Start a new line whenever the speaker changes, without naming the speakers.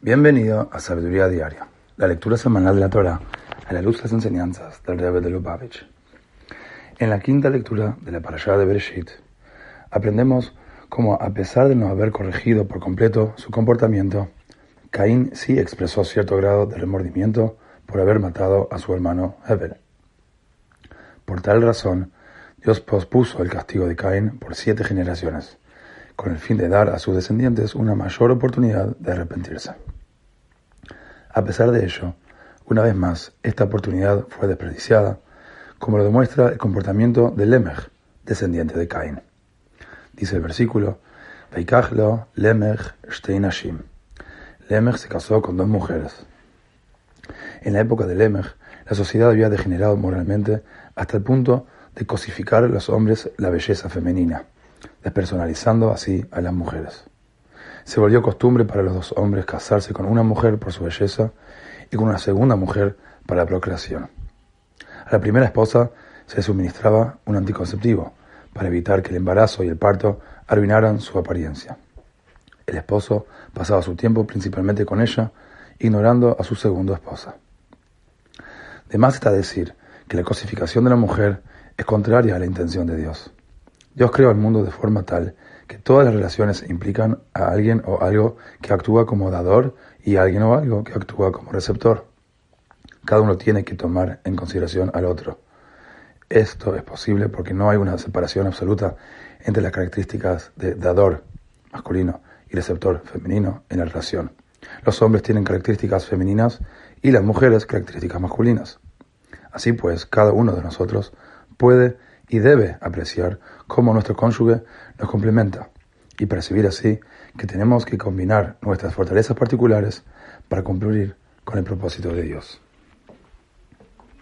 Bienvenido a Sabiduría Diaria, la lectura semanal de la Torah a la luz de las enseñanzas del Rebbe de Lubavitch. En la quinta lectura de la Parashá de Bereshit, aprendemos cómo, a pesar de no haber corregido por completo su comportamiento, Caín sí expresó cierto grado de remordimiento por haber matado a su hermano Hebel. Por tal razón, Dios pospuso el castigo de Caín por siete generaciones con el fin de dar a sus descendientes una mayor oportunidad de arrepentirse. A pesar de ello, una vez más, esta oportunidad fue desperdiciada, como lo demuestra el comportamiento de Lemech, descendiente de Caín. Dice el versículo, Veikachlo Lemech Steinashim. Lemech se casó con dos mujeres. En la época de Lemech, la sociedad había degenerado moralmente hasta el punto de cosificar a los hombres la belleza femenina despersonalizando así a las mujeres. Se volvió costumbre para los dos hombres casarse con una mujer por su belleza y con una segunda mujer para la procreación. A la primera esposa se suministraba un anticonceptivo para evitar que el embarazo y el parto arruinaran su apariencia. El esposo pasaba su tiempo principalmente con ella, ignorando a su segunda esposa. De más está decir que la cosificación de la mujer es contraria a la intención de Dios. Dios creó el mundo de forma tal que todas las relaciones implican a alguien o algo que actúa como dador y a alguien o algo que actúa como receptor. Cada uno tiene que tomar en consideración al otro. Esto es posible porque no hay una separación absoluta entre las características de dador masculino y receptor femenino en la relación. Los hombres tienen características femeninas y las mujeres características masculinas. Así pues, cada uno de nosotros puede y debe apreciar cómo nuestro cónyuge nos complementa y percibir así que tenemos que combinar nuestras fortalezas particulares para cumplir con el propósito de Dios.